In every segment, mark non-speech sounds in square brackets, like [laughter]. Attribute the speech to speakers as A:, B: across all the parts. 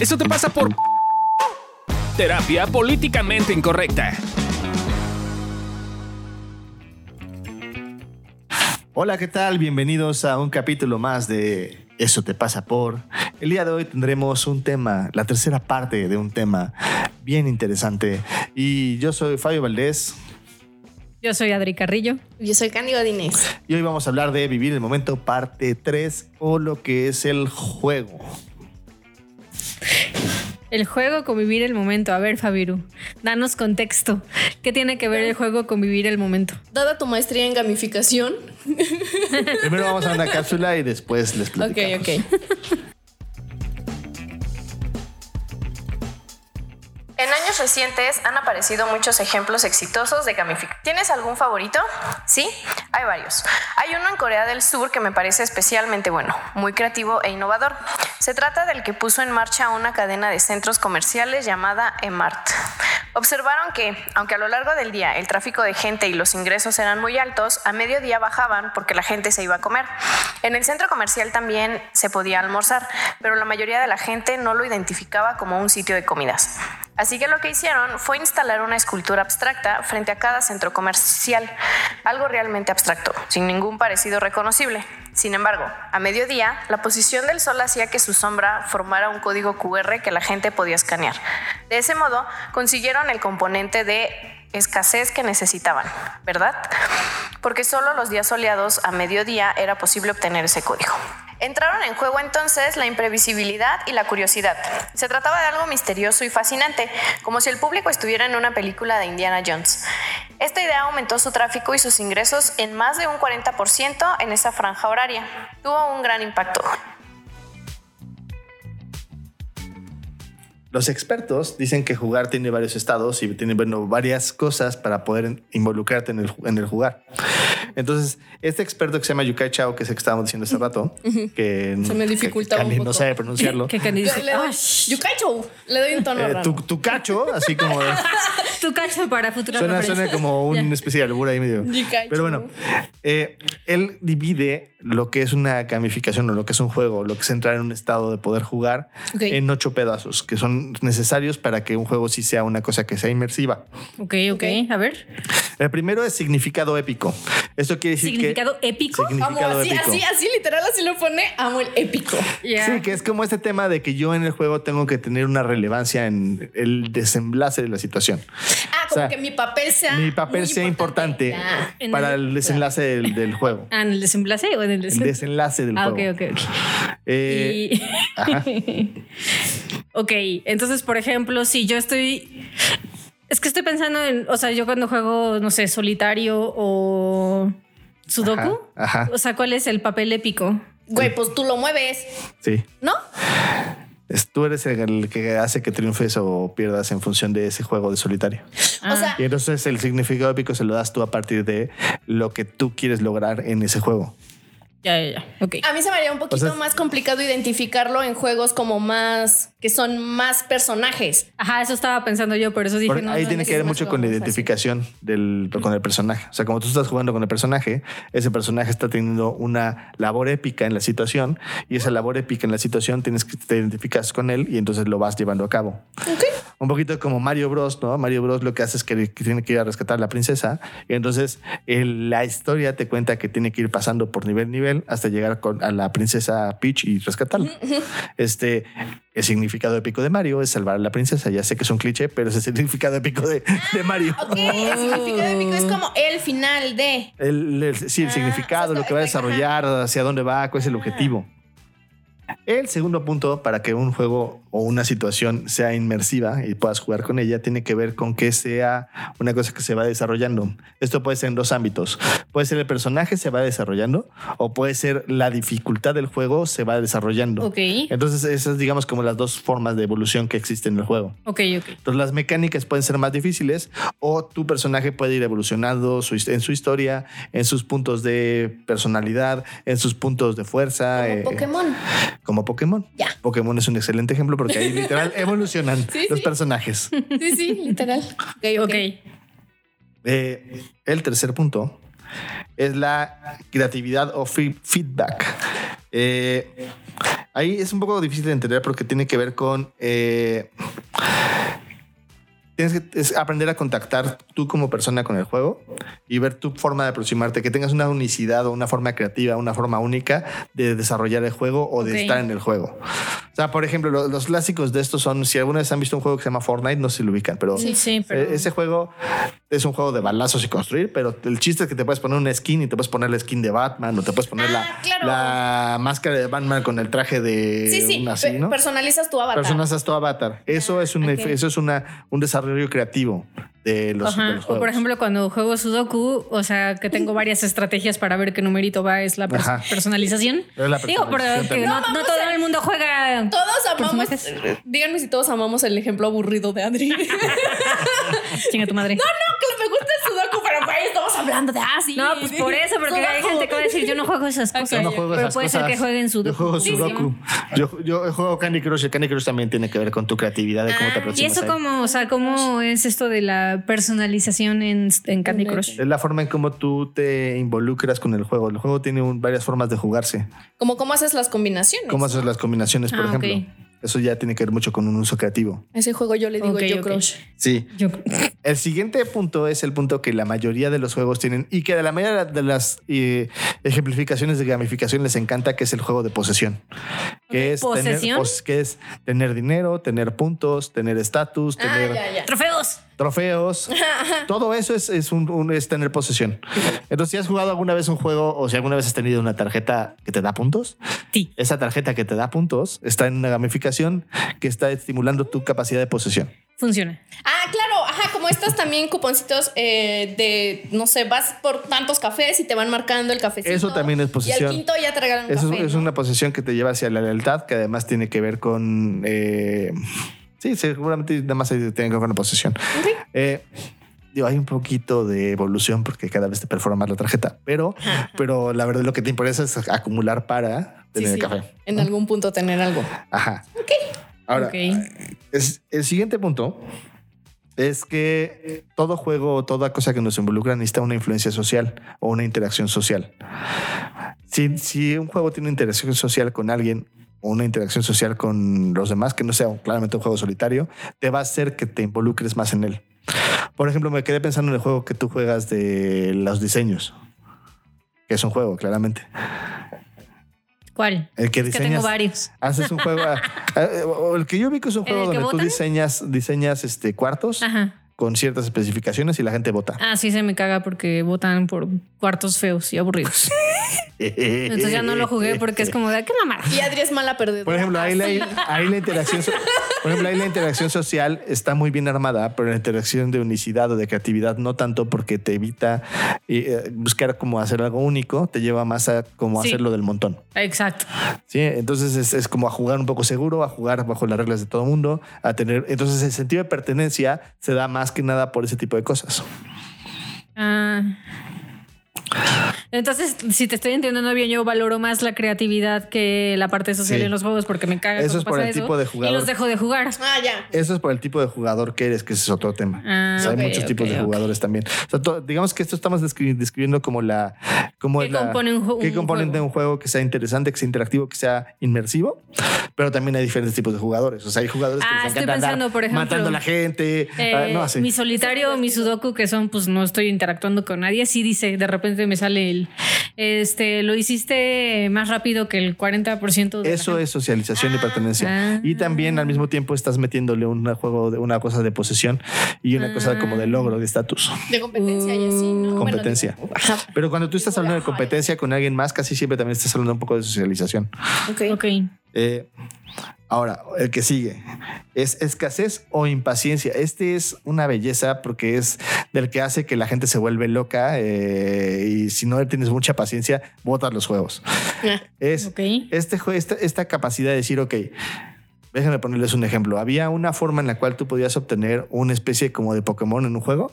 A: Eso te pasa por terapia políticamente incorrecta.
B: Hola, ¿qué tal? Bienvenidos a un capítulo más de Eso te pasa por. El día de hoy tendremos un tema, la tercera parte de un tema bien interesante. Y yo soy Fabio Valdés.
C: Yo soy Adri Carrillo.
D: Yo soy Cándido Dinés.
B: Y hoy vamos a hablar de Vivir el Momento parte 3 o lo que es el juego.
C: El juego con vivir el momento. A ver, Fabiru, danos contexto. ¿Qué tiene que ver el juego con vivir el momento?
D: Dada tu maestría en gamificación.
B: Primero vamos a una cápsula y después les platicamos.
D: Ok, ok. En años recientes han aparecido muchos ejemplos exitosos de gamificación. ¿Tienes algún favorito? Sí, hay varios. Hay uno en Corea del Sur que me parece especialmente bueno, muy creativo e innovador. Se trata del que puso en marcha una cadena de centros comerciales llamada Emart. Observaron que, aunque a lo largo del día el tráfico de gente y los ingresos eran muy altos, a mediodía bajaban porque la gente se iba a comer. En el centro comercial también se podía almorzar, pero la mayoría de la gente no lo identificaba como un sitio de comidas. Que lo que hicieron fue instalar una escultura abstracta frente a cada centro comercial, algo realmente abstracto, sin ningún parecido reconocible. Sin embargo, a mediodía, la posición del sol hacía que su sombra formara un código QR que la gente podía escanear. De ese modo, consiguieron el componente de escasez que necesitaban, ¿verdad? Porque solo los días soleados a mediodía era posible obtener ese código. Entraron en juego entonces la imprevisibilidad y la curiosidad. Se trataba de algo misterioso y fascinante, como si el público estuviera en una película de Indiana Jones. Esta idea aumentó su tráfico y sus ingresos en más de un 40% en esa franja horaria. Tuvo un gran impacto.
B: Los expertos dicen que jugar tiene varios estados y tiene bueno, varias cosas para poder involucrarte en el, en el jugar. Entonces, este experto que se llama Yukai Chao, que es el que estábamos diciendo hace [laughs] rato, que
D: Se me dificulta
B: que-
D: un
B: que
D: poco.
B: no sabe pronunciarlo.
C: ¿Qué Candy dice?
D: Le doy,
C: "Ah, shh".
D: Yukacho, le doy un tono
B: Eh,
D: raro.
B: tu, tu cacho, así como [laughs]
C: Tu cacho para futuras
B: suena,
C: referencias.
B: suena como un especie de albur ahí medio.
D: Yukai
B: Pero bueno, eh, él divide lo que es una gamificación o lo que es un juego, lo que es entrar en un estado de poder jugar
D: Ok.
B: en ocho pedazos que son necesarios para que un juego sí sea una cosa que sea inmersiva.
C: Ok, ok. A ver.
B: El primero es significado épico. Esto quiere decir
C: ¿Significado
B: que
C: épico?
D: Amo,
B: significado
D: así,
B: épico.
D: así, así, literal, así lo pone. Amo el épico.
C: Ya.
B: Sí, que es como este tema de que yo en el juego tengo que tener una relevancia en el desenlace de la situación.
D: Ah,
B: O sea,
D: que mi papel sea.
B: Mi papel sea importante.
C: En
B: para
C: el-
B: el desenlace del, del juego.
C: Ah, ¿en el desenlace o en el
B: El
C: desenlace?
B: desenlace del
C: Ah, ok,
B: juego.
C: ok, ok.
B: Eh,
C: Y-
B: ajá. [laughs]
C: ok, entonces, por ejemplo, si yo estoy. Es que estoy pensando en. O sea, yo cuando juego, no sé, solitario o. Sudoku.
B: Ajá, ajá.
C: O sea, ¿cuál es el papel épico?
D: Güey, pues tú lo mueves,
B: Sí.
D: ¿no?
B: Es- tú eres el, que hace que triunfes o pierdas en función de ese juego de solitario.
C: Ah.
D: O sea,
B: Y entonces el significado épico se lo das tú a partir de lo que tú quieres lograr en ese juego.
C: Ya, ya, ya. Ok.
D: a mí se me haría un poquito
B: O sea,
D: más complicado identificarlo en juegos como más. que son más personajes.
C: Ajá, eso estaba pensando yo, por eso dije.
B: Porque
C: no,
B: ahí
C: no,
B: tiene
C: no,
B: que ver mucho con la identificación del, con el personaje. O sea, como tú estás jugando con el personaje, ese personaje está teniendo una labor épica en la situación y esa labor épica en la situación tienes que te identificas con él y entonces lo vas llevando a cabo. Un poquito como Mario Bros, ¿no? Mario Bros lo que hace es que, que tiene que ir a rescatar a la princesa y entonces el- la historia te cuenta que tiene que ir pasando por nivel nivel hasta llegar con, a la princesa Peach y rescatarla. [laughs] Este, el significado épico de Mario es salvar a la princesa. Ya sé que es un cliché, pero es el significado épico de, de Mario.
D: Ok, el significado épico es como el final de.
B: El, el- sí, el
D: Ah,
B: significado,
D: o sea,
B: lo que va a desarrollar, hacia dónde va, cuál es el objetivo. El segundo punto para que un juego o una situación sea inmersiva y puedas jugar con ella tiene que ver con que sea una cosa que se va desarrollando. Esto puede ser en dos ámbitos. Puede ser el personaje se va desarrollando o puede ser la dificultad del juego se va desarrollando.
C: Ok.
B: Entonces esas digamos como las dos formas de evolución que existen en el juego.
C: Ok, ok.
B: Entonces las mecánicas pueden ser más difíciles o tu personaje puede ir evolucionando en su historia, en sus puntos de personalidad, en sus puntos de fuerza.
D: Como
B: eh,
D: Pokémon.
B: Como Pokémon.
D: Ya.
B: Pokémon es un excelente ejemplo porque ahí literal [laughs] evolucionan
D: Sí,
B: los
D: sí.
B: personajes.
D: Sí, sí, literal. Ok, ok.
B: Eh, el tercer punto es la creatividad o fe- feedback. Eh, Ahí es un poco difícil de entender porque tiene que ver con... eh, tienes que es aprender a contactar tú como persona con el juego y ver tu forma de aproximarte, que tengas una unicidad o una forma creativa, una forma única de desarrollar el juego o de estar en el juego. O sea, por ejemplo, lo- los, clásicos de estos son, si alguna vez han visto un juego que se llama Fortnite, no sé si lo ubican, pero
C: Sí, sí, pero-
B: eh, ese juego es un juego de balazos y construir, pero el chiste es que te puedes poner una skin y te puedes poner la skin de Batman o te puedes poner
E: Ah,
B: la,
E: claro.
B: la máscara de Batman con el traje de
E: Sí, sí.
B: una así, ¿no?
E: Personalizas tu avatar.
B: Personas tu avatar. Eso es un
C: ok.
B: eso es una un desarrollo creativo de los,
C: Ajá.
B: de los
C: O por ejemplo, cuando juego Sudoku, o sea, que tengo varias estrategias para ver qué numerito va, es la pers-
B: Ajá.
C: personalización.
B: Es la
C: Digo, pero que no,
E: No,
C: no todo el mundo juega.
E: Todos amamos.
C: personajes.
E: Díganme si todos amamos el ejemplo aburrido de Adri. no, [laughs] no,
C: Chinga tu madre.
E: que me gusta el Sudoku, pero güey, estamos hablando de así.
C: No, pues por eso, porque hay gente que va a decir, yo no juego esas cosas.
B: Yo no juego
C: pero
B: esas
C: puede ser
B: cosas.
C: que jueguen
B: Yo
C: Sudoku.
B: juego
C: Sí, sí.
B: Sudoku. Yo, yo juego Candy Crush. El Candy Crush también tiene que ver con tu creatividad de cómo te
C: Ah, ¿Y
B: aproximas.
C: eso
B: ahí.
C: cómo, o sea, cómo es esto de la personalización en, en Candy Crush?
B: Es la forma en cómo tú te involucras con el juego. El juego tiene un- varias formas de jugarse.
E: Como cómo haces las combinaciones.
B: ¿Cómo haces las combinaciones, por
C: Ah,
B: ejemplo?
C: ok.
B: Eso ya tiene que ver mucho con un uso creativo.
E: Ese juego yo le digo yo crush.
B: Sí.
C: Yo, [laughs]
B: El siguiente punto es el punto que la mayoría de los juegos tienen y que de la mayoría de las eh, ejemplificaciones de gamificación les encanta, que es el juego de posesión. Que es, tener,
C: ¿Posesión?
B: pos- que es tener dinero, tener puntos, tener estatus,
E: Ah,
B: tener
E: ya, ya.
C: ¡Trofeos!
B: Trofeos. [laughs] Todo eso es, es, un, un- es tener posesión. Entonces, si has jugado alguna vez un juego o si alguna vez has tenido una tarjeta que te da puntos,
C: Sí.
B: esa tarjeta que te da puntos está en una gamificación que está estimulando tu capacidad de posesión.
C: Funciona.
E: Ah, claro, ajá, como estos también cuponcitos eh, de, no sé, vas por tantos cafés y te van marcando el cafecito.
B: Eso también es
E: Y
B: posesión.
E: al quinto ya te regalan un
B: Eso
E: café.
B: es
E: ¿no?
B: una posesión que te lleva hacia la lealtad, que además tiene que ver con. eh, sí, seguramente nada más tiene que ver con la posesión. Eh, digo, hay un poquito de evolución porque cada vez te perfora más la tarjeta, pero, pero la verdad lo que te interesa es acumular para tener
E: sí,
B: café.
E: En algún punto tener algo.
B: Ajá. Ahora,
C: Ok.
B: es, el siguiente punto es que todo juego toda cosa que nos involucra necesita una influencia social o una interacción social. Si, si un juego tiene una interacción social con alguien una interacción social con los demás, que no sea claramente un juego solitario, te va a hacer que te involucres más en él. Por ejemplo, me quedé pensando en el juego que tú juegas de los diseños, que es un juego, claramente.
C: ¿Cuál?
B: El que
C: Es que
B: diseñas.
C: tengo varios.
B: Haces un juego. el que yo vi que es un [laughs]
C: ¿En
B: juego donde tú diseñas, diseñas este, cuartos
C: Ajá.
B: Con ciertas especificaciones y la gente vota.
C: Ah, sí, se me caga porque votan por cuartos feos y aburridos. [laughs] Entonces ya no lo jugué porque es como de qué mamada.
E: Y Adri es mala perdedora.
B: Por ejemplo, ahí la, ahí la interacción, so- por ejemplo, ahí la interacción social está muy bien armada, pero la interacción de unicidad o de creatividad no tanto porque te evita eh, buscar cómo hacer algo único, te lleva más a cómo
C: Sí.
B: hacerlo del montón.
C: Exacto.
B: Sí, entonces es, es como a jugar un poco seguro, a jugar bajo las reglas de todo mundo, a tener. Entonces el sentido de pertenencia se da más que nada por ese tipo de cosas.
C: Ah. Entonces, si te estoy entendiendo bien, yo valoro más la creatividad que la parte social
B: Sí.
C: en los juegos porque me caga.
B: Eso es por
C: pasa
B: el tipo de jugador.
C: Y los dejo de jugar.
E: Ah, ya.
B: Eso es por el tipo de jugador que eres, que ese es otro tema.
C: Ah,
B: O sea,
C: ok,
B: hay muchos tipos de jugadores también. O sea, to- digamos que esto estamos descri- describiendo como la. Como
C: ¿Qué
B: la-
C: compone un ju-
B: qué
C: un
B: compone
C: juego?
B: de un juego que sea interesante, que sea interactivo, que sea inmersivo. Pero también hay diferentes tipos de jugadores. O sea, hay jugadores que
C: Ah,
B: les
C: estoy
B: encanta andar
C: pensando, por ejemplo,
B: matando a la gente.
C: Eh,
B: ah, no, así.
C: Mi solitario, mi sudoku, que son, pues no estoy interactuando con nadie. Sí dice, de repente me sale el, este, lo hiciste más rápido que el 40% de
B: Eso es socialización y pertenencia.
C: ah.
B: Y también al mismo tiempo estás metiéndole un juego de una cosa de posesión y una cosa como de logro, de estatus.
E: De competencia y así, ¿no?
B: Competencia. Pero cuando tú estás hablando de competencia con alguien más, casi siempre también estás hablando un poco de socialización.
E: Ok.
C: Ok.
B: Eh, ahora, el que sigue es escasez o impaciencia. Este es una belleza porque es del que hace que la gente se vuelve loca eh, y si no tienes mucha paciencia, botas los juegos.
E: Ah,
B: Es este, esta, esta capacidad de decir, ok, Déjenme ponerles un ejemplo. Había una forma en la cual tú podías obtener una especie como de Pokémon en un juego,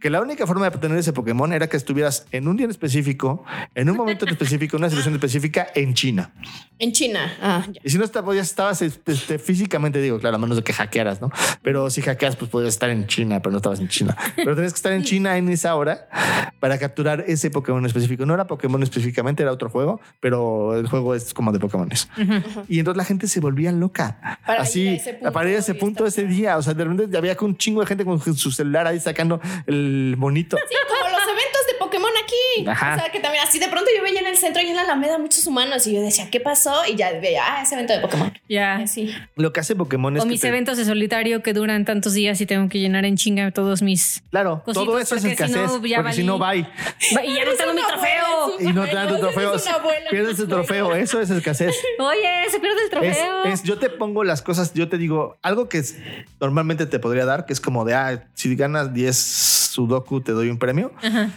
B: que la única forma de obtener ese Pokémon era que estuvieras en un día en específico, en un momento en específico, en una situación específica en China.
D: En China. Ah, ya.
B: Y si no está- podías, estabas este, este, físicamente, digo, claro, a menos de que hackearas, ¿no? Pero si hackeas, pues podías estar en China, pero no estabas en China. Pero tenías que estar en China en esa hora para capturar ese Pokémon específico. No era Pokémon específicamente, era otro juego, pero el juego es como de Pokémones. Y entonces la gente se volvía loca.
D: Para ir a
B: Así,
D: ese punto
B: para ir a ese punto ese día. O sea, de repente había un chingo de gente con su celular ahí sacando el monito.
D: Sí, como los eventos aquí.
B: Ajá.
D: O sea, que también así de pronto yo veía en el centro y en la Alameda muchos humanos y yo decía, ¿qué pasó? Y ya veía, ah, ese evento de Pokémon.
C: Ya.
D: Así.
B: Lo que hace Pokémon es
C: O
B: que
C: mis
B: te-
C: eventos de solitario que duran tantos días y tengo que llenar en chinga todos mis.
B: Claro, todo eso es
C: porque si
B: escasez.
C: no, ya
B: porque si no, bye.
C: Va- Y ya no tengo mi trofeo.
B: Y no te dan tu trofeo. Pierdes
D: tu
B: el trofeo. Eso es escasez.
C: Oye, se pierde el trofeo.
B: es- yo te pongo las cosas, yo te digo algo que es- normalmente te podría dar, que es como de, ah, si ganas 10 Sudoku te doy un premio.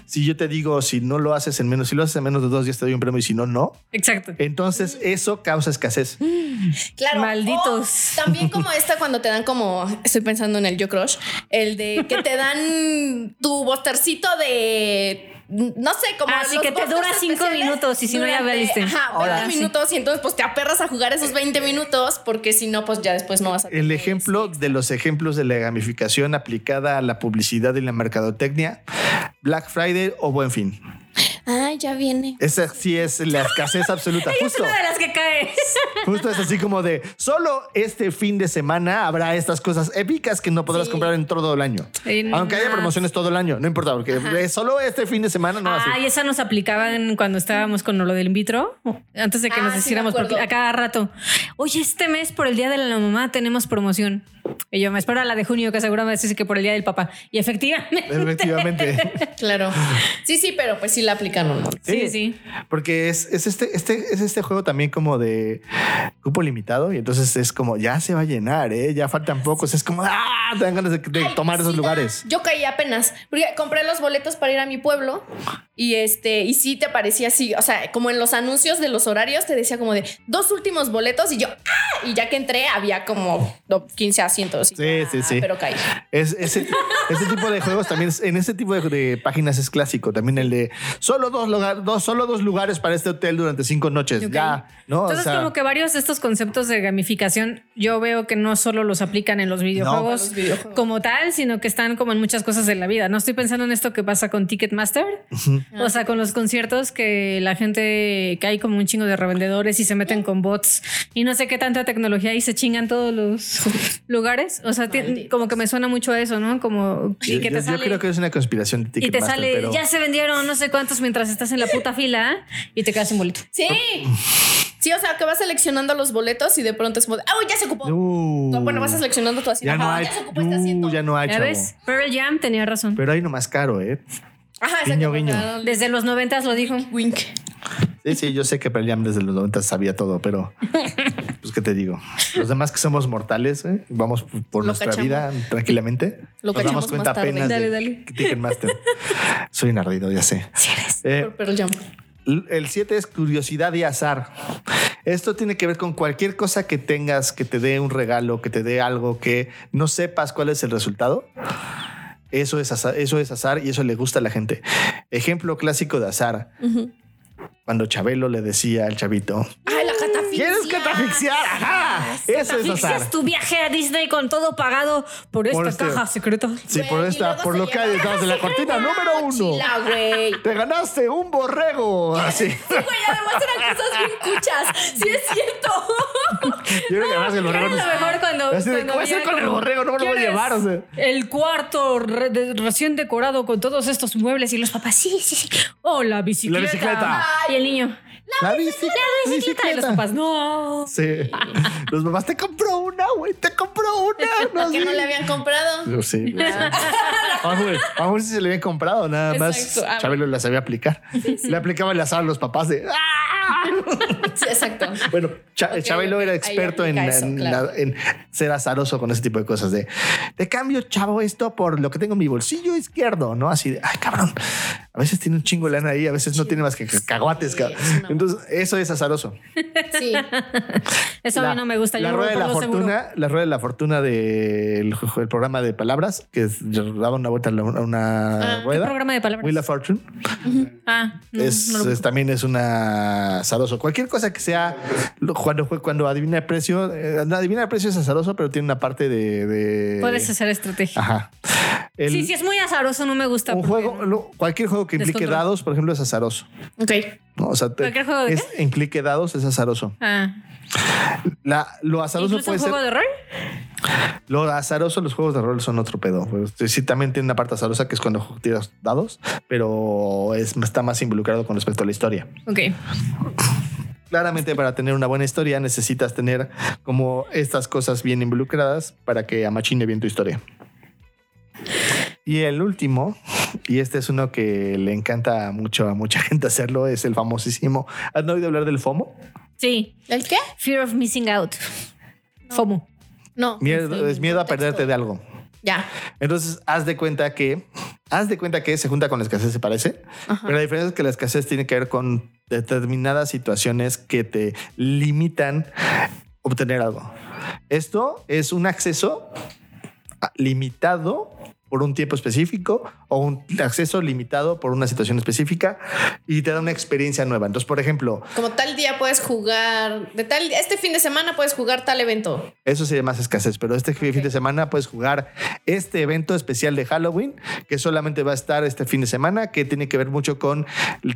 B: Si yo te digo, si no lo haces en menos, si lo haces en menos de dos días te doy un premio y si no, no.
C: Exacto.
B: Entonces eso causa escasez.
D: Claro.
C: Malditos.
D: O también como esta cuando te dan como, estoy pensando en el Yo Crush, el de que te dan tu bostercito de no sé, como
C: sí,
D: los
C: que te dura cinco minutos y si no ya valiste.
D: Ajá,
B: Ahora.
D: 20 minutos y entonces pues te aperras a jugar esos 20 minutos porque si no pues ya después no vas a
B: El ejemplo
D: ese-
B: de los ejemplos de la gamificación aplicada a la publicidad y la mercadotecnia, Black Friday o Buen Fin.
D: Ah, ya viene.
B: Esa sí es la escasez absoluta. [laughs]
C: Es
B: Justo.
C: una de las que cae. [laughs]
B: Justo es así como de solo este fin de semana habrá estas cosas épicas que no podrás
D: Sí.
B: comprar en todo el año.
C: Sí,
B: Aunque haya promociones todo el año, no importa, porque es solo este fin de semana no así.
C: Ah, y esa nos aplicaban cuando estábamos con lo del in vitro, antes de que
D: Ah,
C: nos
D: sí,
C: hiciéramos,
D: acuerdo.
C: a cada rato, oye, este mes por el Día de la Mamá tenemos promoción. Y yo me espero a la de junio, que seguramente dice que por el Día del Papá. Y efectivamente.
B: Efectivamente. [laughs]
D: Claro. Sí, sí, pero pues sí la aplican un montón.
C: Sí, sí.
B: Porque es, es este, este, es este juego también como de cupo limitado y entonces es como ya se va a llenar, ¿eh? ya faltan pocos. Es como, ah, te dan ganas de, de
D: Ay,
B: tomar esos
D: sí,
B: lugares.
D: Yo caí apenas, porque compré los boletos para ir a mi pueblo y este, y sí te parecía así, o sea, como en los anuncios de los horarios te decía como de dos últimos boletos y yo, ¡ah! Y ya que entré había como no, 15 asientos. Y
B: Sí, sí, sí.
D: Pero caí.
B: Es, ese, ese tipo de juegos también, es- en ese tipo de, de páginas es clásico. También el de solo dos, lugar- dos, solo dos lugares para este hotel durante cinco noches.
C: Ok.
B: Ya, ¿no? O
C: Entonces,
B: sea,
C: como que varios de estos conceptos de gamificación, yo veo que no solo los aplican en los videojuegos,
D: Los videojuegos.
C: como tal, sino que están como en muchas cosas de la vida. No estoy pensando en esto que pasa con Ticketmaster, o sea, con los conciertos que la gente, que hay como un chingo de revendedores y se meten con bots y no sé qué tanta tecnología y se chingan todos los [laughs] lugares. O sea, como que me suena mucho a eso, ¿no? Como y
B: yo,
C: que te
B: yo- yo
C: sale.
B: creo que es una conspiración de
C: y te
B: Ticketmaster,
C: sale,
B: pero
C: ya se vendieron no sé cuántos mientras estás en la puta fila y te quedas sin boleto.
D: Sí. Sí, o sea, que vas seleccionando los boletos y de pronto es como, de, ah, ya se ocupó.
B: Uh,
D: No, bueno, vas seleccionando tu asiento.
B: ya no hay,
D: ya se ocupó este
B: uh,
D: asiento.
B: ya no hay,
C: ¿Ya
B: chavo.
C: ves? Pearl Jam tenía razón.
B: Pero hay uno más caro, ¿eh?
D: Ajá,
B: Guiño, guiño.
C: Desde los noventas lo dijo.
D: Wink.
B: Sí, sí, yo sé que Pearl Jam desde los 90 sabía todo, pero [laughs] pues qué te digo. Los demás que somos mortales, ¿eh? vamos por
D: Lo
B: nuestra
D: cachamos.
B: vida tranquilamente.
D: Lo
B: nos damos cuenta apenas
C: Dale, dale.
B: Ticketmaster. Soy un ardido, ya sé. Eh,
D: Por Pearl Jam.
B: El 7 es curiosidad y azar. Esto tiene que ver con cualquier cosa que tengas, que te dé un regalo, que te dé algo que no sepas cuál es el resultado. Eso es azar, eso es azar y eso le gusta a la gente. Ejemplo clásico de azar. Cuando Chabelo le decía al chavito,
D: catafixia.
B: ¿quieres catafixiar? Ajá. Eso es azar.
C: Asfixias tu viaje a Disney con todo pagado por esta
B: Por este-
C: caja secreta.
B: Sí,
D: Güey,
B: por
D: y
B: esta,
D: luego
B: por
D: se
B: lo que hay
D: lleva-
B: detrás de la cortina número uno.
D: Mochila, güey. [laughs]
B: Te ganaste un borrego. Así.
D: Güey, además eran cosas bien cuchas. Sí es cierto.
B: Yo creo que además el
C: ¿Qué
B: borrego.
C: era lo mejor cuando.
B: Así de,
C: cuando
B: ¿cómo hacer
C: había
B: con el
C: como,
B: borrego? No me lo voy a
C: ¿quieres
B: llevar, o sea.
C: El cuarto re- de- recién decorado con todos estos muebles y los papás, sí, sí, sí. Oh, la bicicleta.
B: La bicicleta.
C: Y el niño,
B: La bicicleta.
C: la bicicleta. Y los papás, no.
B: Sí. Los papás te compró una, güey. Te compró una. No,
D: Que
B: sí.
D: no le habían comprado.
B: Yo sí. güey, sí. A lo mejor- a mejor si se le habían comprado, nada más.
D: Exacto. Ah,
B: Chabelo la sabía aplicar. Le aplicaba el azar a los papás de. "Ah".
D: Sí, exacto.
B: Bueno, Chabelo era experto en,
D: aplica eso,
B: en
D: claro.
B: la- en ser azaroso con ese tipo de cosas. De te cambio, chavo, esto por lo que tengo en mi bolsillo izquierdo, ¿no? Así de, ay, cabrón. A veces tiene un chingo de lana ahí, a veces no tiene más que caguates.
D: Sí,
B: Entonces, eso es azaroso.
D: Sí.
C: Eso a mí no me gusta.
B: La
C: yo
B: rueda de la
C: seguro.
B: fortuna, la rueda de la fortuna del el programa de palabras, que es- daba una vuelta a la- una
D: Ah, ¿qué
B: rueda.
C: programa de palabras?
B: Wheel of Fortune.
C: Ah, no,
B: es,
C: no lo-
B: es- también es una azaroso. Cualquier cosa que sea cuando, cuando adivina el precio, eh, no, adivina el precio es azaroso, pero tiene una parte de. de-
C: Puedes hacer estrategia.
B: Ajá. El-
C: sí, sí, es muy azaroso, no me gusta.
B: un juego, cualquier juego que implique
C: Descontrol.
B: dados, por ejemplo, es azaroso.
D: Ok.
B: ¿no? O sea, te-
C: ¿Cualquier juego de
B: es, implique dados es azaroso.
C: Ah,
B: La, lo azaroso
C: ¿Incluso
B: puede
C: un
B: ser.
C: juego de rol?
B: Lo azaroso, los juegos de rol son otro pedo. Pues, sí, también tiene una parte azarosa que es cuando tiras dados, pero es, está más involucrado con respecto a la historia.
C: Ok.
B: Claramente para tener una buena historia necesitas tener como estas cosas bien involucradas para que amachine bien tu historia. Y el último, y este es uno que le encanta mucho a mucha [laughs] gente hacerlo, es el famosísimo. ¿Has oído hablar del FOMO?
C: Sí.
D: ¿El qué?
C: Fear of missing out. FOMO.
D: No.
B: Miedo, es miedo a perderte de algo.
D: Ya.
B: Entonces, haz de cuenta que, haz de cuenta que se junta con la escasez, se parece, pero la diferencia es que la escasez tiene que ver con determinadas situaciones que te limitan obtener algo. Esto es un acceso limitado por un tiempo específico o un acceso limitado por una situación específica y te da una experiencia nueva. Entonces, por ejemplo,
D: Como tal día puedes jugar, de tal, este fin de semana puedes jugar tal evento.
B: Eso se llama escasez, pero este fin de semana puedes jugar este evento especial de Halloween que solamente va a estar este fin de semana, que tiene que ver mucho con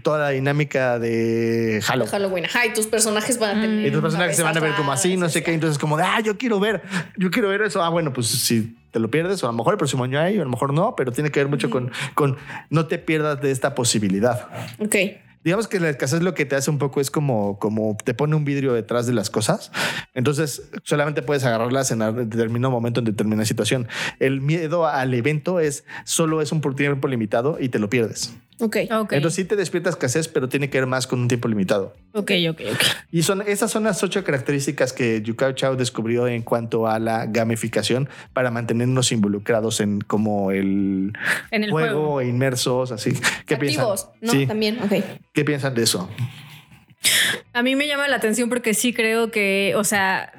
B: toda la dinámica de Halloween.
D: Halloween. Ajá, y tus personajes van a tener.
B: Y tus personajes se van a ver como así, no sé qué. Entonces, como de, ah, yo quiero ver, yo quiero ver eso. Ah, bueno, pues si te lo pierdes, o a lo mejor el próximo año hay, o a lo mejor no, pero tiene que ver mucho con, con no te pierdas de esta posibilidad.
D: Ok.
B: Digamos que la escasez lo que te hace un poco es como, como te pone un vidrio detrás de las cosas. Entonces solamente puedes agarrarlas en determinado momento, en determinada situación. El miedo al evento es solo es un tiempo limitado y te lo pierdes.
D: Ok.
C: Ok.
B: Entonces sí te despierta escasez, pero tiene que ver más con un tiempo limitado.
C: Ok, ok, ok.
B: Y son esas son las ocho características que Yukao Chao descubrió en cuanto a la gamificación para mantenernos involucrados en como el, [laughs]
C: En el
B: juego,
C: juego.
B: e inmersos, así. ¿Qué
D: Activos,
B: piensan?
D: ¿no?
B: Sí.
D: También, ok.
B: ¿Qué piensan de eso?
C: A mí me llama la atención porque sí creo que, o sea,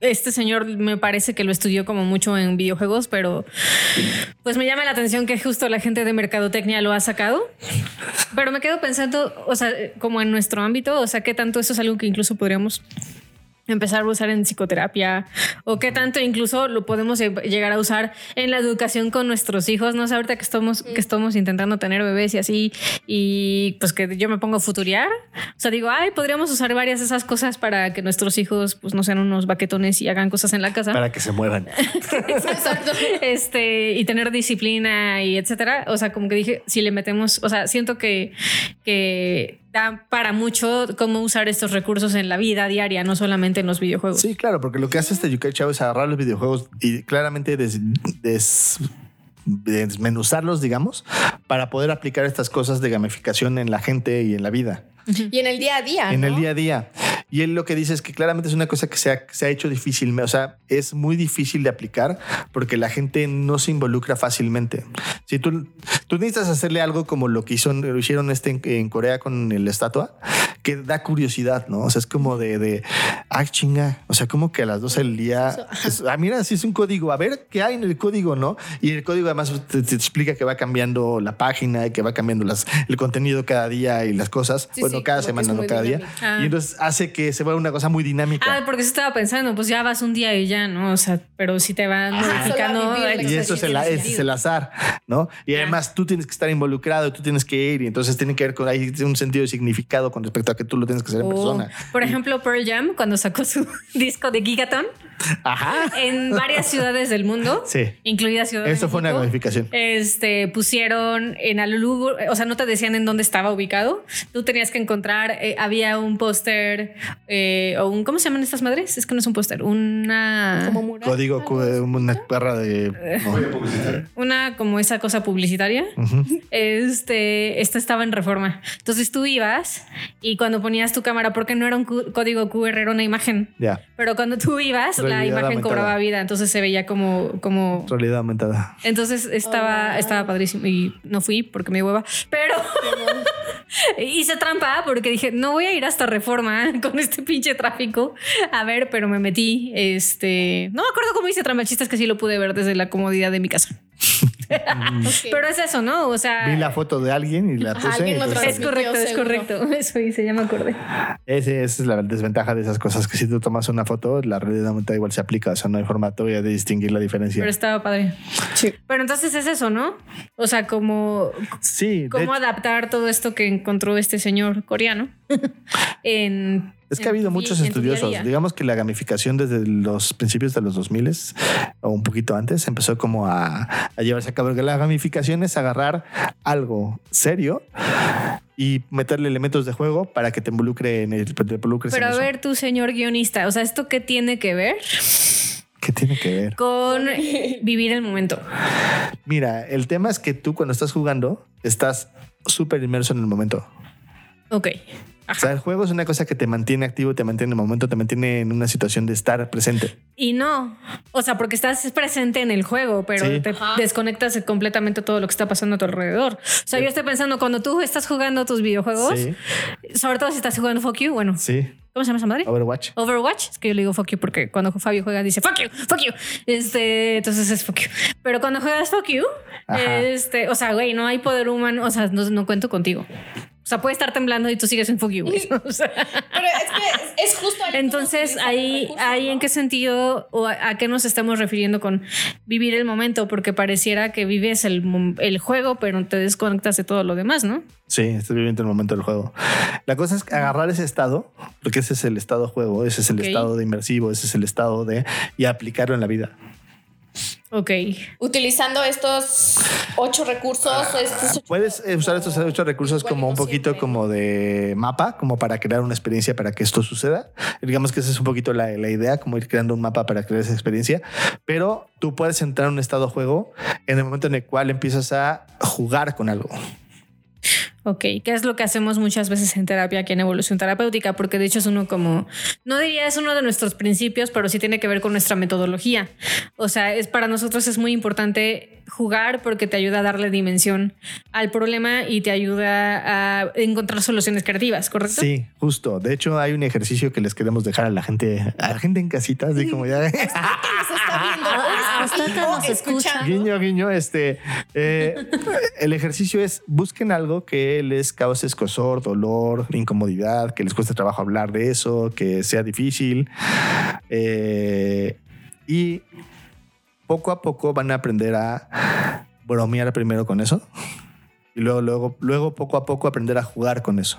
C: este señor me parece que lo estudió como mucho en videojuegos, pero pues me llama la atención que justo la gente de mercadotecnia lo ha sacado. Pero me quedo pensando, o sea, como en nuestro ámbito, o sea, qué tanto eso es algo que incluso podríamos empezar a usar en psicoterapia o qué tanto incluso lo podemos lle- llegar a usar en la educación con nuestros hijos, no sé, ahorita que estamos, que estamos intentando tener bebés y así, y pues que yo me pongo a futuriar, o sea, digo, ay, podríamos usar varias de esas cosas para que nuestros hijos pues no sean unos baquetones y hagan cosas en la casa.
B: Para que se muevan. [laughs]
D: Exacto.
C: Este, y tener disciplina y etcétera. O sea, como que dije, si le metemos, o sea, siento que, que da para mucho cómo usar estos recursos en la vida diaria, no solamente en los videojuegos.
B: Sí, claro, porque lo que hace este Yukai Chao es agarrar los videojuegos y claramente des- des- desmenuzarlos, digamos, para poder aplicar estas cosas de gamificación en la gente y en la vida,
D: Y en el día a día.
B: en
D: ¿no?
B: el día a día. Y él lo que dice es que claramente es una cosa que se ha, se ha hecho difícil, o sea, es muy difícil de aplicar porque la gente no se involucra fácilmente. Si tú, necesitas hacerle algo como lo que hicieron este en, en Corea con el estatua, que da curiosidad, ¿no? O sea, es como de, de ay, chinga, o sea, como que a las 12 del día, es- ah, mira, si es un código, a ver qué hay en el código, ¿no? Y el código además te, te explica que va cambiando la página y que va cambiando las, el contenido cada día y las cosas,
D: Sí,
B: bueno,
D: sí,
B: cada semana, no cada día.
C: Ah.
B: Y entonces hace que se vuelva una cosa muy dinámica.
C: Ah, porque sí estaba pensando, pues ya vas un día y ya, ¿no? O sea, pero si te van modificando.
D: solo a vivir la
B: y eso es el, es el azar, ¿no? Y además tú tienes que estar involucrado, tú tienes que ir y entonces tiene que ver con hay un sentido de significado con respecto a que tú lo tienes que hacer en
C: O,
B: persona.
C: por ejemplo, Pearl Jam, cuando sacó su [laughs] disco de Gigaton
B: Ajá.
C: en varias ciudades del mundo,
B: Sí.
C: incluida Ciudad de
B: Eso fue una
C: México,
B: gamificación.
C: Este pusieron en Alulugu, o sea, no te decían en dónde estaba ubicado. Tú tenías que encontrar, eh, había un póster eh, o un, ¿cómo se llaman estas madres? Es que no es un póster, una,
D: Como mural.
B: Código, una perra de. no.
C: una como esa cosa publicitaria. Este, esta estaba en reforma. Entonces tú ibas y cuando ponías tu cámara, porque no era un código QR, era una imagen.
B: Ya,
C: Pero cuando tú ibas, la imagen
B: aumentada.
C: cobraba vida, entonces se veía como, como
B: realidad aumentada.
C: entonces estaba,
D: Oh.
C: estaba padrísimo y no fui porque me hueva, pero [laughs] hice trampa porque dije, no voy a ir hasta Reforma [laughs] con este pinche tráfico. A ver, pero me metí, este, no me acuerdo cómo hice trampa, el chiste es que sí lo pude ver desde la comodidad de mi casa. [laughs] Pero es eso, ¿no? O sea,
B: Vi la foto de alguien y la
D: Ajá,
B: puse.
D: alguien lo
B: entonces-
C: es correcto, es
D: seguro.
C: correcto. [laughs] Eso hice, ya me acordé.
B: Ese- esa es la desventaja de esas cosas, que si tú tomas una foto, la realidad aumentada igual se aplica, o sea, no hay forma todavía de distinguir la diferencia.
C: Pero estaba padre.
D: Sí.
C: Pero entonces es eso, ¿no? O sea, como
B: sí,
C: cómo adaptar todo esto que encontró este señor coreano [laughs] en
B: es que ha habido muchos estudiosos.
C: día.
B: Digamos que la gamificación desde los principios de los 2000 o un poquito antes empezó como a, a llevarse a cabo. Porque la gamificación es agarrar algo serio y meterle elementos de juego para que te involucre en el, te involucres
C: Pero
B: en
C: a
B: eso.
C: ver, tu señor guionista, o sea, ¿esto qué tiene que ver
B: ¿Qué tiene que ver?
C: con [laughs] vivir el momento?
B: Mira, el tema es que tú cuando estás jugando estás súper inmerso en el momento.
C: Ok.
B: O sea, el juego es una cosa que te mantiene activo, te mantiene en el momento, te mantiene en una situación de estar presente.
C: Y no, o sea, porque estás presente en el juego, pero
B: Sí.
C: te
D: Ajá.
C: desconectas completamente todo lo que está pasando a tu alrededor. O sea, yo estoy pensando, cuando tú estás jugando tus videojuegos,
B: Sí,
C: sobre todo si estás jugando Fuck You, bueno,
B: sí.
C: ¿cómo se llama esa madre?
B: Overwatch.
C: Overwatch, es que yo le digo fuck you porque cuando Fabio juega dice fuck you, fuck you. Este, entonces es fuck you. Pero cuando juegas fuck you,
B: Ajá.
C: este, o sea, güey, no hay poder humano, o sea, no, no cuento contigo. O sea, puede estar temblando y tú sigues en fuck you, güey. [laughs] O sea,
D: Pero es que es justo ahí
C: entonces, ahí,
D: recurso,
C: ahí en qué sentido o a, a qué nos estamos refiriendo con vivir el momento, porque pareciera que vives el, el juego, pero te desconectas de todo lo demás, ¿no?
B: Sí, estás viviendo el momento del juego. La cosa es agarrar ese estado, porque ese es el estado juego, ese es el estado de inmersivo, ese es el estado de y aplicarlo en la vida.
C: Ok.
D: Utilizando estos ocho recursos. estos ocho-
B: Puedes usar estos ocho recursos como un poquito
D: siempre.
B: como de mapa, como para crear una experiencia para que esto suceda. Digamos que esa es un poquito la, la idea, como ir creando un mapa para crear esa experiencia. Pero tú puedes entrar en un estado juego en el momento en el cual empiezas a jugar con algo.
C: Ok, que es lo que hacemos muchas veces en terapia, aquí en evolución terapéutica, porque de hecho es uno como, no diría es uno de nuestros principios, pero sí tiene que ver con nuestra metodología. O sea, es para nosotros es muy importante jugar porque te ayuda a darle dimensión al problema y te ayuda a encontrar soluciones creativas, ¿correcto?
B: Sí, justo. De hecho, hay un ejercicio que les queremos dejar a la gente, a la gente en casita, así como ya. [laughs]
D: Está viendo. O
C: nos escucha.
D: escuchando.
B: Guiño, guiño, este. eh, el ejercicio es busquen algo que les cause escosor, dolor, incomodidad, que les cueste trabajo hablar de eso, que sea difícil. eh, y poco a poco van a aprender a bromear primero con eso. Y luego, luego, luego poco a poco aprender a jugar con eso.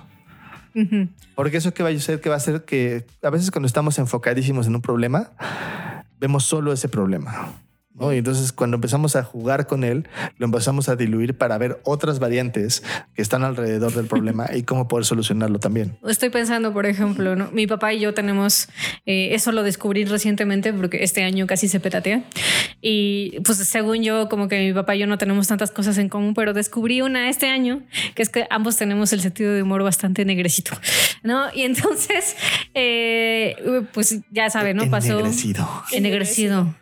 B: Porque eso que va a hacer que va a hacer que a veces cuando estamos enfocadísimos en un problema, vemos solo ese problema. ¿No? Y entonces cuando empezamos a jugar con él, lo empezamos a diluir para ver otras variantes que están alrededor del problema y cómo poder solucionarlo también.
C: Estoy pensando, por ejemplo, ¿no? mi papá y yo tenemos, eh, eso lo descubrí recientemente porque este año casi se petatea. Y pues según yo, como que mi papá y yo no tenemos tantas cosas en común, pero descubrí una este año, que es que ambos tenemos el sentido de humor bastante negrecito, ¿no? Y entonces, eh, pues ya sabe, ¿no? Pasó...
B: Ennegrecido.
C: Ennegrecido.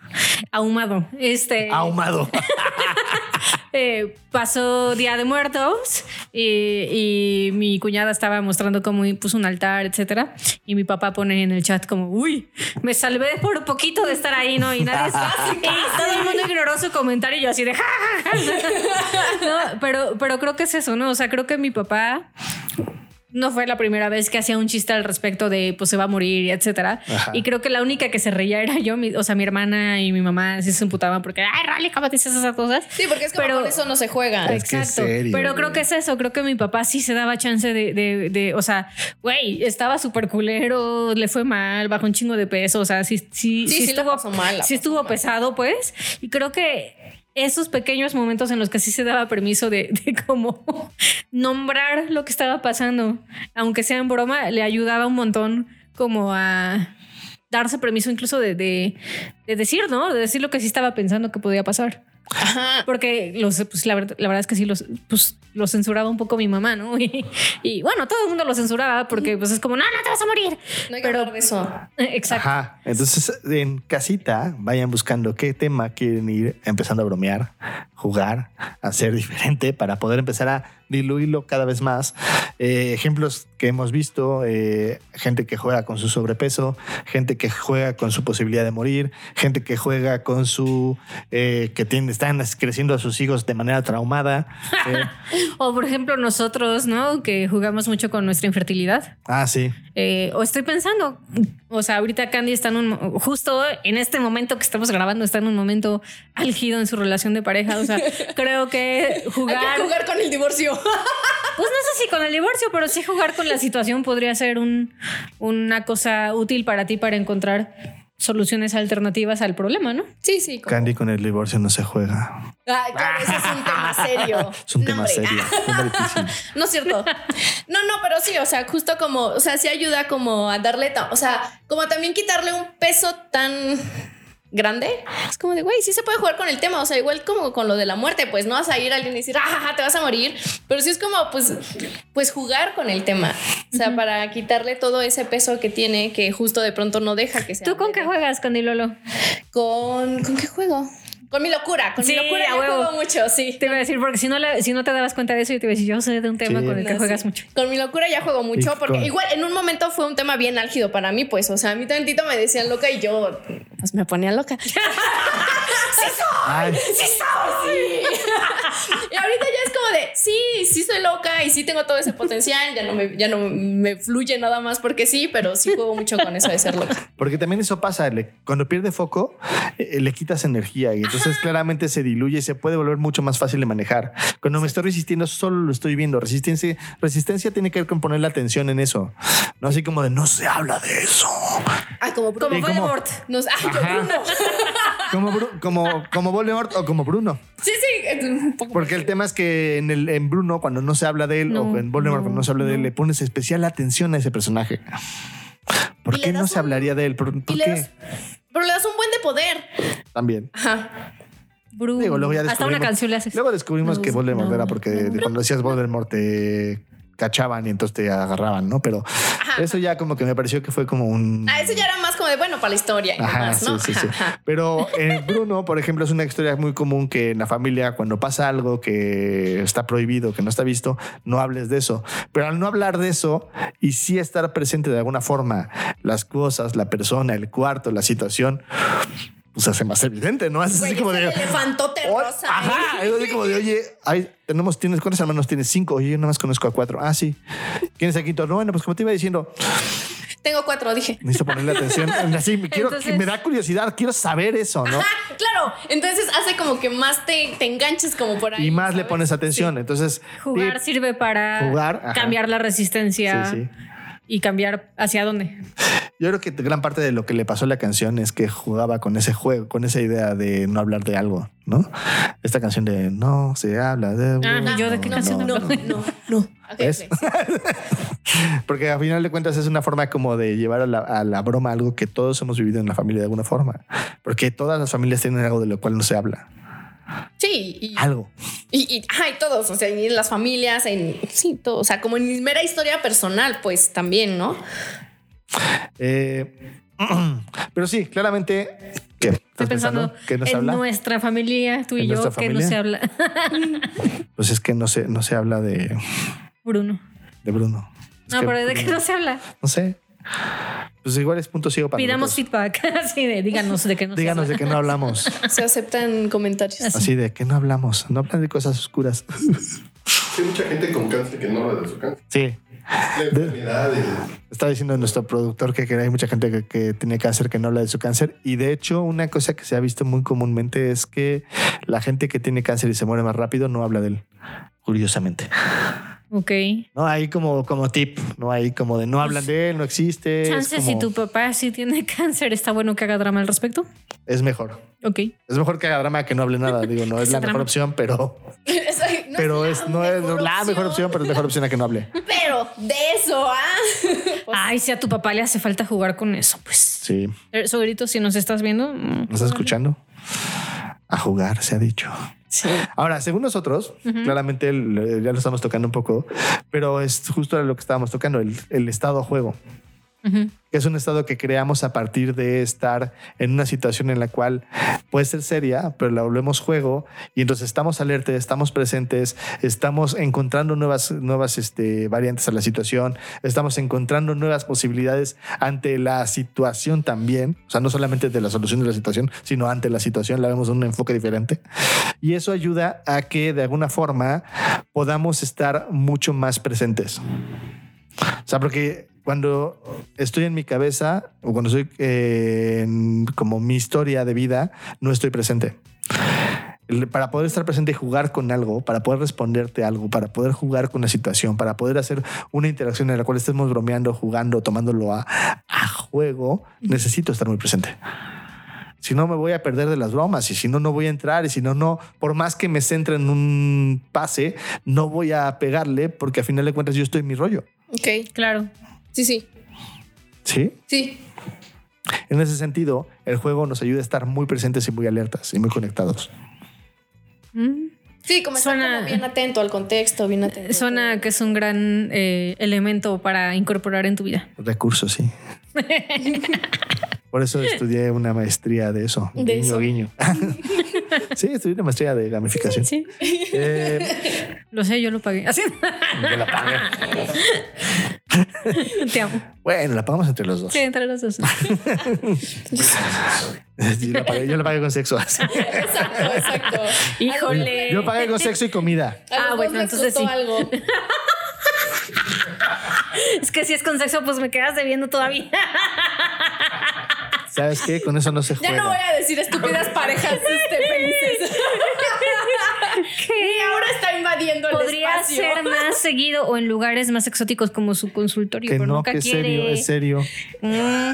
C: Ahumado. Este.
B: Ahumado. [laughs]
C: Eh, pasó Día de Muertos y, y mi cuñada estaba mostrando cómo puso un altar, etcétera. Y mi papá pone en el chat como, uy, me salvé por poquito de estar ahí, ¿no? Y nadie [laughs] y todo el mundo ignoró su comentario y yo así de, "Ja, ja, ja". [laughs] No, pero, pero creo que es eso, ¿no? O sea, creo que mi papá no fue la primera vez que hacía un chiste al respecto de pues se va a morir y etcétera.
B: Ajá.
C: Y creo que la única que se reía era yo, mi- o sea, mi hermana y mi mamá sí se emputaban porque, ay, Rally, ¿cómo dices esas cosas?
D: Sí, porque es como
C: Pero-
D: con eso no se juega.
B: Es que
C: Exacto.
B: serio,
C: Pero creo que es eso. Creo que mi papá sí se daba chance de, de, de- o sea, güey, estaba súper culero, le fue mal, bajó un chingo de peso. O sea, sí, sí,
D: Sí, sí la
C: estuvo,
D: pasó mal, la
C: sí
D: pasó
C: estuvo
D: mal.
C: pesado, pues. Y creo que esos pequeños momentos en los que sí se daba permiso [laughs] de, como nombrar lo que estaba pasando, aunque sea en broma, le ayudaba un montón como a darse permiso incluso de, de decir, ¿no? De decir lo que sí estaba pensando que podía pasar. Porque los, pues, la, verdad, la verdad es que sí los, pues, lo censuraba un poco mi mamá, ¿no? [laughs] Y, y, bueno, todo el mundo lo censuraba porque pues es como, no, no te vas a morir.
D: No hay que
C: Pero
D: hablar de eso. [laughs]
C: exacto.
B: Ajá. Entonces, en casita, vayan buscando qué tema quieren ir empezando a bromear, jugar, hacer [laughs] diferente para poder empezar a diluirlo cada vez más. Eh, ejemplos que hemos visto, eh, gente que juega con su sobrepeso, gente que juega con su posibilidad de morir, gente que juega con su... eh, que tiene, están creciendo a sus hijos de manera traumada. [laughs] Eh,
C: O por ejemplo nosotros, ¿no? Que jugamos mucho con nuestra infertilidad.
B: ah, sí.
C: Eh, o estoy pensando, o sea, ahorita Candy está en un, justo en este momento que estamos grabando, está en un momento álgido en su relación de pareja. O sea, [laughs] creo que
D: Hay
C: jugar,
D: que jugar con el divorcio.
C: Pues no sé si con el divorcio, pero sí jugar con la situación podría ser un, una cosa útil para ti para encontrar soluciones alternativas al problema, ¿no?
D: Sí, sí.
B: Candy con el divorcio no se juega.
D: Ay, claro, ese es un tema serio.
B: Es un
D: No,
B: tema
D: hombre.
B: serio.
D: No es cierto. No, no, pero sí, o sea, justo como, o sea, sí ayuda como a darle, o sea, como también quitarle un peso tan grande. Es como de, güey, sí se puede jugar con el tema, o sea, igual como con lo de la muerte, pues no vas a ir a alguien y decir, ah, te vas a morir, pero sí es como, pues, pues jugar con el tema, o sea, para quitarle todo ese peso que tiene que justo de pronto no deja que sea.
C: ¿Tú con qué juegas, Candy Lolo?
D: Con, ¿con qué juego? Con mi locura, con
C: Sí,
D: mi locura yo
C: huevo.
D: juego mucho, sí.
C: Te iba a decir, porque si no, la- si no te dabas cuenta de eso, yo te iba a decir, yo sé de un tema
B: Sí.
C: con el que
D: No,
C: juegas
D: sí.
C: mucho.
D: Con mi locura ya juego mucho,
B: Y
D: porque
B: con-
D: igual en un momento fue un tema bien álgido para mí, pues, o sea, a mí tantito me decían loca y yo, pues me ponía loca. ¡Sí
B: Ay,
D: soy! ¡Sí soy! Y ahorita ya es como de, sí, sí soy loca y sí tengo todo ese potencial, ya no me, ya no me fluye nada más porque sí, pero sí juego mucho con eso de ser loca.
B: Porque también eso pasa, le- cuando pierde foco, eh, le quitas energía y entonces claramente se diluye y se puede volver mucho más fácil de manejar. Cuando me estoy resistiendo, solo lo estoy viendo. Resistencia, resistencia tiene que ver con poner la atención en eso. No así como de no se habla de eso.
D: Ah, como.
C: Como
B: Sí, como-
C: Voldemort.
D: Nos, ah, yo,
B: Ajá. Como, Bru- como, como Voldemort o como Bruno.
D: Sí, sí, es un poco.
B: Porque el tema es que en, el, en Bruno, cuando no se habla de él,
C: No,
B: o en Voldemort, cuando no se habla de él, le pones especial atención a ese personaje. ¿Por
D: Y le
B: qué no
D: das
B: se
D: un-
B: hablaría de él? ¿Por, por
D: y le
B: qué?
D: das- pero le das un buen de poder.
B: También.
D: Ajá.
C: Bruno.
B: Digo, luego ya
C: Hasta una
B: descubrimos-
C: canción le haces.
B: Luego descubrimos
C: No,
B: que Voldemort
C: no,
B: era porque cuando decías Voldemort te cachaban y entonces te agarraban, ¿no? Pero eso ya como que me pareció que fue como un...
D: Ah, eso ya era más como de bueno para la historia y
B: Ajá,
D: demás,
B: sí,
D: ¿no?
B: sí, sí.
D: Ajá, ajá.
B: Pero en Bruno, por ejemplo, es una historia muy común que en la familia, cuando pasa algo que está prohibido, que no está visto, no hables de eso. Pero al no hablar de eso y sí estar presente de alguna forma, las cosas, la persona, el cuarto, la situación, pues hace más evidente, ¿no? Es así como de.
D: el elefantote
B: "Oh,
D: rosa.
B: Ajá, es así como de, oye, ay, tenemos, tienes, ¿cuántos hermanos tienes? Cinco. Oye, yo nada más conozco a cuatro. Ah, sí. ¿Quién es el quinto? No, bueno, pues como te iba diciendo,
D: Tengo cuatro, dije.
B: necesito ponerle atención. [laughs] Así, me quiero,
C: Entonces-
B: me da curiosidad, quiero saber eso, ¿no?
D: Ajá, claro. Entonces hace como que más te, te enganches como por ahí.
B: y más le pones atención. Entonces,
C: Jugar
B: tip,
C: sirve para
B: Jugar, ajá.
C: cambiar la resistencia
B: Sí, sí.
C: y cambiar hacia dónde.
B: Yo creo que gran parte de lo que le pasó a la canción es que jugaba con ese juego, con esa idea de no hablar de algo, ¿no? Esta canción de no se habla de.
C: Ah, ¿yo de qué
D: No,
C: canción
D: no,
C: hablo?
D: no, no. [laughs]
B: Porque a final de cuentas es una forma como de llevar a la, a la broma algo que todos hemos vivido en la familia de alguna forma. Porque todas las familias tienen algo de lo cual no se habla.
D: Sí, y,
B: Algo.
D: y, y, todos, o sea, y en las familias, en sí, todo, o sea, como en mi mera historia personal, pues también, ¿no?
B: Eh, [clears throat] pero sí, claramente. ¿Qué? ¿Estás
C: Estoy pensando,
B: ¿Que no se
C: en
B: habla?
C: nuestra familia, tú y
B: ¿En
C: yo, que no se habla. [laughs]
B: Pues es que no se, no se habla de,
C: Bruno.
B: de Bruno. Es
C: No,
B: que
C: pero ¿de qué no se habla?
B: No sé. Pues igual es punto ciego para
C: Pidamos
B: nosotros.
C: feedback. [laughs] Así de, díganos de qué no
B: Díganos
C: se
B: de qué no hablamos. [laughs]
D: Se aceptan comentarios.
B: Así de qué no hablamos. No hablan de cosas oscuras.
F: Hay mucha gente con cáncer que no habla de su cáncer.
B: Sí.
F: La
B: Está diciendo nuestro productor que, que hay mucha gente que, que tiene cáncer que no habla de su cáncer. Y de hecho, una cosa que se ha visto muy comúnmente es que la gente que tiene cáncer y se muere más rápido no habla de él. Curiosamente.
C: Ok.
B: No hay como, como tip, no hay como de no hablan de él, no existe. Es,
C: Chances,
B: como-
C: si tu papá sí tiene [laughs] cáncer, está bueno que haga drama al respecto.
B: es mejor.
C: Ok.
B: Es mejor que haga drama que no hable nada. Digo, no [laughs] es la mejor opción, pero,
D: Es- no
B: pero
D: la
B: es, no es la mejor opción, pero es mejor opción a que no hable. [laughs]
D: Pero de eso, ¿ah?
C: Ay, si a tu papá le hace falta jugar con eso, pues.
B: Sí.
C: Sobrito, si nos estás viendo, mm,
B: ¿Me estás escuchando? a jugar, se ha dicho.
D: Sí.
B: Ahora, según nosotros, claramente el- ya lo estamos tocando un poco, pero es justo lo que estábamos tocando, el, el estado a juego. Que es un estado que creamos a partir de estar en una situación en la cual puede ser seria, pero la volvemos juego y entonces estamos alertes, estamos presentes, estamos encontrando nuevas, nuevas este, variantes a la situación, estamos encontrando nuevas posibilidades ante la situación también, o sea, no solamente de la solución de la situación, sino ante la situación, la vemos en un enfoque diferente. Y eso ayuda a que de alguna forma podamos estar mucho más presentes. O sea, porque cuando estoy en mi cabeza o cuando estoy eh, en como mi historia de vida, no estoy presente. Para poder estar presente y jugar con algo, para poder responderte algo, para poder jugar con una situación, para poder hacer una interacción en la cual estemos bromeando, jugando, tomándolo a, a juego, necesito estar muy presente. Si no, me voy a perder de las bromas y si no, no voy a entrar y si no, no, por más que me centre en un pase, no voy a pegarle porque a final de cuentas yo estoy en mi rollo.
D: Ok.
C: Claro.
D: Sí, sí.
B: ¿Sí?
D: Sí.
B: En ese sentido, el juego nos ayuda a estar muy presentes y muy alertas y muy conectados.
C: Mm.
D: Sí, como
C: Suena-
D: como bien atento al contexto, bien atento. a
C: Suena que es un gran eh, elemento para incorporar en tu vida.
B: Recursos, sí. [laughs] Por eso estudié una maestría de eso.
D: De
B: guiño,
D: eso.
B: guiño. [laughs] sí, estudié una maestría de gamificación.
C: Sí.
B: Eh,
C: Lo sé, yo lo pagué. Así.
B: yo la pagué. [laughs] [laughs]
C: Te amo.
B: Bueno, la pagamos entre los dos.
C: Sí, entre los dos. [laughs]
B: Yo la pagué, yo la pagué con sexo. [laughs]
D: Exacto, exacto.
C: Híjole.
B: Yo pagué con sexo y comida.
C: Ah, bueno, entonces sí.
D: algo.
C: Es que si es con sexo, pues me quedas debiendo todavía.
B: ¿Sabes qué? Con eso no se
D: Ya
B: juega.
D: no voy a decir estúpidas parejas este, felices. Y ahora está invadiendo el
C: Podría
D: espacio.
C: ser más seguido o en lugares más exóticos como su consultorio,
B: que
C: pero
B: no,
C: nunca
B: que es
C: quiere.
B: serio, es serio.
C: Mm,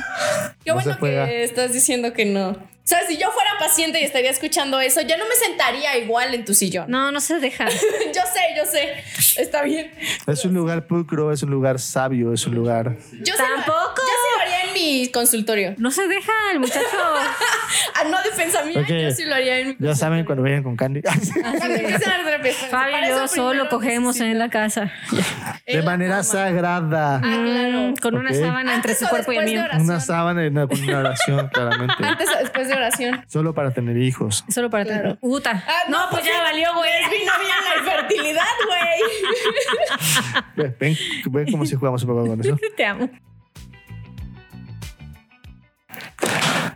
D: Qué
B: No
D: bueno que estás diciendo que no. O sea, si yo fuera paciente y estaría escuchando eso, yo no me sentaría igual en tu sillón.
C: no, no se deja. [laughs]
D: yo sé, yo sé. Está bien.
B: Es un lugar pulcro, es un lugar sabio, es un lugar.
D: Yo
C: Tampoco.
D: yo sí lo haría en mi consultorio.
C: No se deja el muchacho. [laughs]
D: Ah, no defensa mía,
B: Ok.
D: yo sí lo haría en mi
B: Ya saben cuando vayan con Candy.
D: Cuando a terapia.
C: Fabio y yo solo cogemos en la casa. [laughs] [laughs]
B: De manera sagrada.
D: Ah, claro.
C: Mm, Con una sábana entre su cuerpo y el mío.
B: Una sábana y una, con una oración, claramente.
D: Antes o después de oración.
B: Solo para tener hijos.
C: Solo para
D: Claro.
C: tener. Uta.
D: Ah,
C: no, pues ya valió, güey.
D: Es vino bien la infertilidad, güey.
B: Ve- Ven, ven cómo si jugamos un poco con eso.
C: Te amo.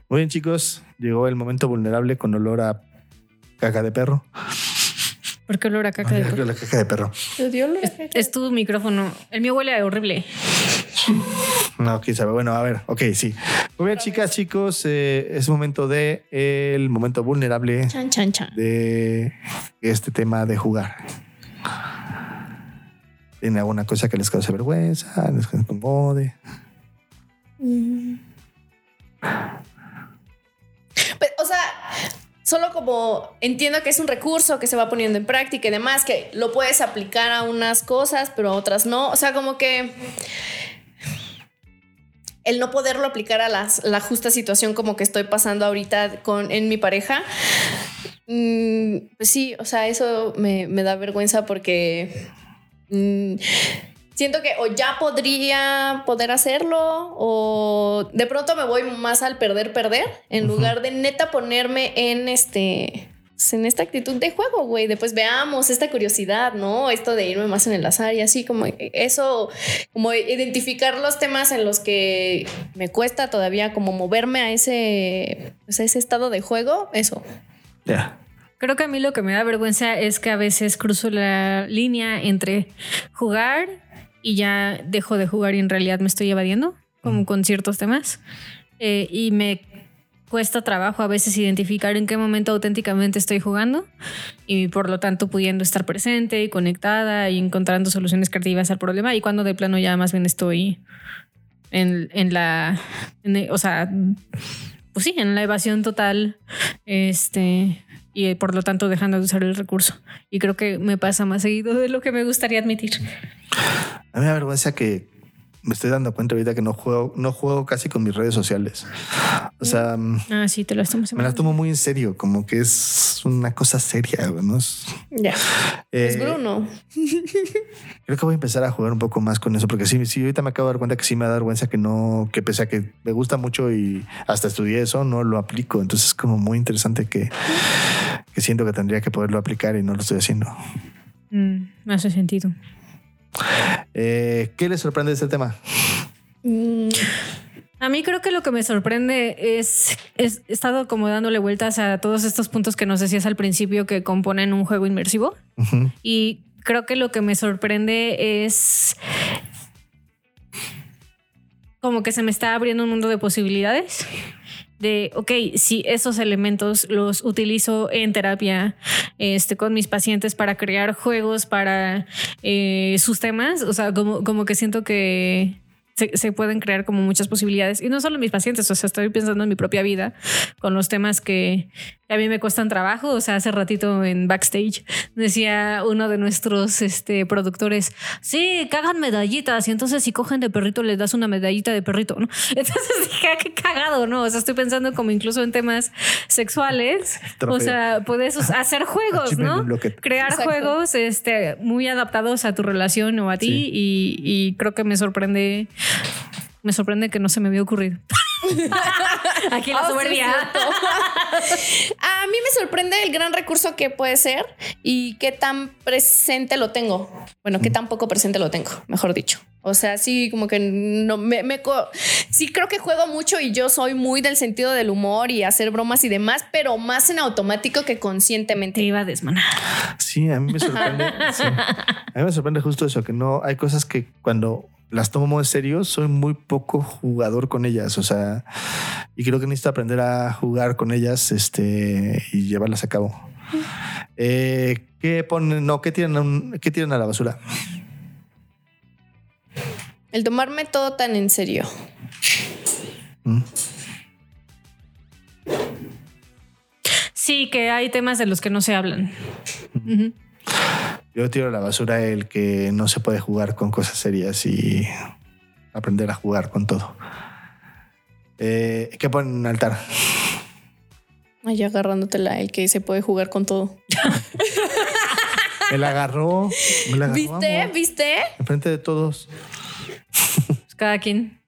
B: Muy bien, chicos. Llegó el momento vulnerable con olor a caca de perro.
C: ¿Por qué olor a caca de perro?
B: La caca de perro.
C: Es tu micrófono. El mío huele horrible.
B: No, quién sabe. Bueno, a ver. Ok, sí. Muy bien, chicas, chicos. eh, es momento de el momento vulnerable
D: Chan, chan, chan.
B: de este tema de jugar. ¿Tienen alguna cosa que les cause vergüenza? ¿Les incomode?
D: O sea, solo como entiendo que es un recurso que se va poniendo en práctica y demás, que lo puedes aplicar a unas cosas, pero a otras no. O sea, como que el no poderlo aplicar a la justa situación como que estoy pasando ahorita con, en mi pareja. mm, pues sí, o sea, eso me, me da vergüenza porque mm, siento que o ya podría poder hacerlo o de pronto me voy más al perder, perder, en lugar de neta ponerme en este... pues, En esta actitud de juego, güey, de pues veamos esta curiosidad, ¿no? Esto de irme más en el azar y así, como eso, como identificar los temas en los que me cuesta todavía como moverme a ese, pues, a ese estado de juego, eso.
B: Ya.
C: Creo que a mí lo que me da vergüenza es que a veces cruzo la línea entre jugar y ya dejo de jugar y en realidad me estoy evadiendo, como con ciertos temas. Eh, y me cuesta trabajo a veces identificar en qué momento auténticamente estoy jugando y por lo tanto pudiendo estar presente y conectada y encontrando soluciones creativas al problema y cuando de plano ya más bien estoy en, en la, en- o sea, pues sí, en la evasión total, este, y por lo tanto dejando de usar el recurso. Y creo que me pasa más seguido de lo que me gustaría admitir.
B: A mí me da vergüenza que me estoy dando cuenta ahorita que no juego, no juego casi con mis redes sociales. O sea, mm,
C: Ah, sí, te lo estamos
B: me las tomo muy en serio, como que es una cosa seria, ¿no?
D: Ya.
B: eh,
D: Es Bruno. [laughs]
B: Creo que voy a empezar a jugar un poco más con eso, porque sí, sí, ahorita me acabo de dar cuenta que sí me da vergüenza que no, que pese a que me gusta mucho y hasta estudié eso, no lo aplico. Entonces es como muy interesante que, que siento que tendría que poderlo aplicar y no lo estoy haciendo.
C: Mm, me hace sentido.
B: Eh, ¿Qué les sorprende de este tema?
D: Mm,
C: A mí creo que lo que me sorprende es, es he estado como dándole vueltas a todos estos puntos que nos decías al principio que componen un juego inmersivo. Y creo que lo que me sorprende es como que se me está abriendo un mundo de posibilidades. De, ok, si esos elementos los utilizo en terapia este, con mis pacientes para crear juegos para eh, sus temas, o sea, como, como que siento que se, se pueden crear como muchas posibilidades. Y no solo mis pacientes, o sea, estoy pensando en mi propia vida con los temas que a mí me cuestan trabajo. O sea, hace ratito en backstage decía uno de nuestros este, productores, sí, cagan medallitas y entonces si cogen de perrito les das una medallita de perrito, ¿no? [laughs] Entonces dije, "Ah, qué cagado, ¿no? O sea, estoy pensando como incluso en temas sexuales. O sea, puedes hacer juegos, ¿no? Crear
D: Exacto.
C: juegos este, muy adaptados a tu relación o a ti
B: Sí.
C: y, y creo que me sorprende, me sorprende que no se me había ocurrido. [laughs] Aquí la [laughs]
D: sí,
C: soberbia.
D: es [laughs] A mí me sorprende el gran recurso que puede ser y qué tan presente lo tengo. Bueno, qué tan poco presente lo tengo, mejor dicho. O sea, sí, como que no me, me co- sí creo que juego mucho y yo soy muy del sentido del humor y hacer bromas y demás, pero más en automático que
C: Te
D: conscientemente.
C: iba a desmanar.
B: Sí, a mí me sorprende. sí. A mí me sorprende justo eso, que no hay cosas que cuando las tomo muy en serio, soy muy poco jugador con ellas. O sea, y creo que necesito aprender a jugar con ellas este, y llevarlas a cabo. Eh, ¿Qué ponen? No, ¿qué tiran, ¿qué tiran a la basura?
D: El tomarme todo tan en serio.
B: ¿Mm?
C: Sí, que hay temas de los que no se hablan. Ujú.
B: Yo tiro a la basura el que no se puede jugar con cosas serias y aprender a jugar con todo. Eh, ¿Qué ponen en un altar?
D: Ay, agarrándotela, el que se puede jugar con todo.
B: Me la agarró. Me la agarró.
D: ¿Viste?
B: amor,
D: ¿Viste?
B: Enfrente de todos.
C: Pues cada quien.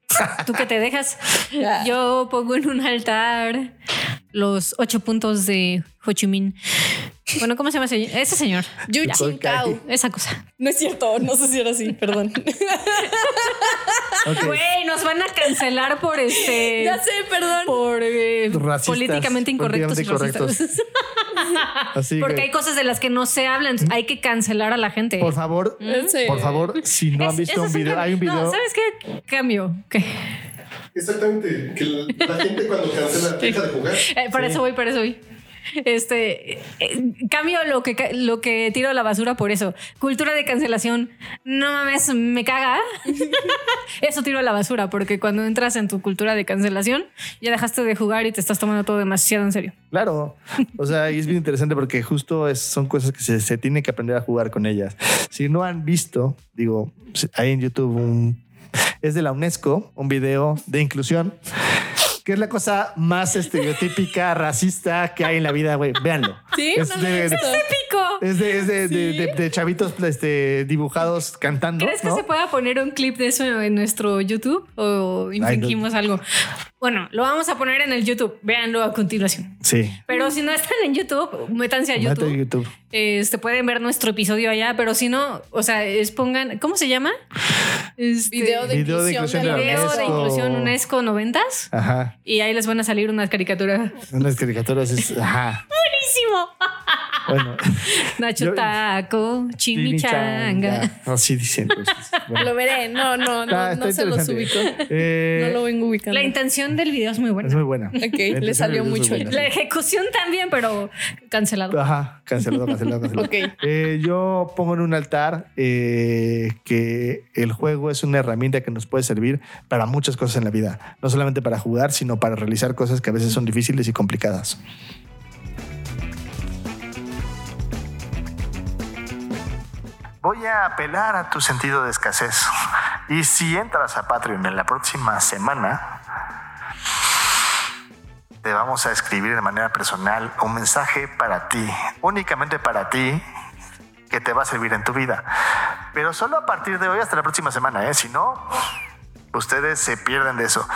C: Tú que te dejas. [laughs] Yo pongo en un altar los ocho puntos de Ho Chi Minh. Bueno, ¿cómo se llama ese, ese señor?
D: Yu Kao.
C: Esa cosa.
D: No es cierto, no sé si era así, perdón.
C: Güey, nos van a cancelar por este.
D: ya sé, perdón.
C: Por eh,
B: Racistas,
C: políticamente incorrectos. y racistas.
B: Así
C: Porque
B: que,
C: hay cosas de las que no se hablan. Hay que cancelar a la gente.
B: por favor,
D: Sí.
B: por favor, si no han
C: Es-
B: visto
C: eso
B: un video, hay un video.
C: No, ¿sabes qué? Cambio. ¿Qué?
F: Exactamente. Que la, la gente cuando cancela deja de jugar.
C: Eh, para eso voy, para eso voy. Este eh, cambio lo que lo que tiro a la basura por eso. Cultura de cancelación. No mames, me caga. [laughs] eso tiro a la basura porque cuando entras en tu cultura de cancelación ya dejaste de jugar y te estás tomando todo demasiado en serio.
B: Claro. O sea, y es bien interesante porque justo es- son cosas que se, se tiene que aprender a jugar con ellas. Si no han visto, digo, hay en YouTube un. Es de la UNESCO, un video de inclusión. Que es la cosa más estereotípica, [laughs] racista que hay en la vida, güey. Véanlo.
D: Sí,
B: es
D: no lo he
B: de,
D: visto.
C: ¡Pico!
B: es de, es de- de- de- de chavitos este, dibujados cantando.
C: ¿Crees que
B: ¿no?
C: se pueda poner un clip de eso en nuestro YouTube o infringimos algo? Bueno, lo vamos a poner en el YouTube. Véanlo a continuación.
B: Sí.
C: Pero si no están en YouTube, métanse a
B: Mete
C: YouTube.
B: YouTube.
C: Este pueden ver nuestro episodio allá, pero si no, o sea, es pongan, ¿cómo se llama? Este,
D: Video de
B: Video de
D: inclusión
B: inclusión
D: de
C: video de inclusión UNESCO 90
B: Ajá.
C: y ahí les van a salir unas caricaturas.
B: Unas caricaturas. Es, ajá. [laughs]
C: Buenísimo.
B: Bueno. [laughs]
C: Nacho
B: Yo-
C: Taco, Chimichanga.
B: Así dicen. [laughs] pues, bueno.
D: Lo veré. No, no, no,
B: Está-
D: no se los ubico.
B: Eh,
D: No lo vengo ubicando.
C: La intención del video es muy
B: Es
C: buena.
B: muy buena.
D: Ok, le salió
B: es
D: mucho.
B: buena,
C: La
B: sí.
C: ejecución también, pero cancelado.
B: Ajá, cancelado, cancelado, cancelado. [laughs]
D: Ok.
B: Eh, yo pongo en un altar eh, que el juego es una herramienta que nos puede servir para muchas cosas en la vida. No solamente para jugar, sino para realizar cosas que a veces son difíciles y complicadas. Voy a apelar a tu sentido de escasez. Y si entras a Patreon en la próxima semana, te vamos a escribir de manera personal un mensaje para ti, únicamente para ti, que te va a servir en tu vida. Pero solo a partir de hoy hasta la próxima semana, ¿eh? Si no, ustedes se pierden de eso.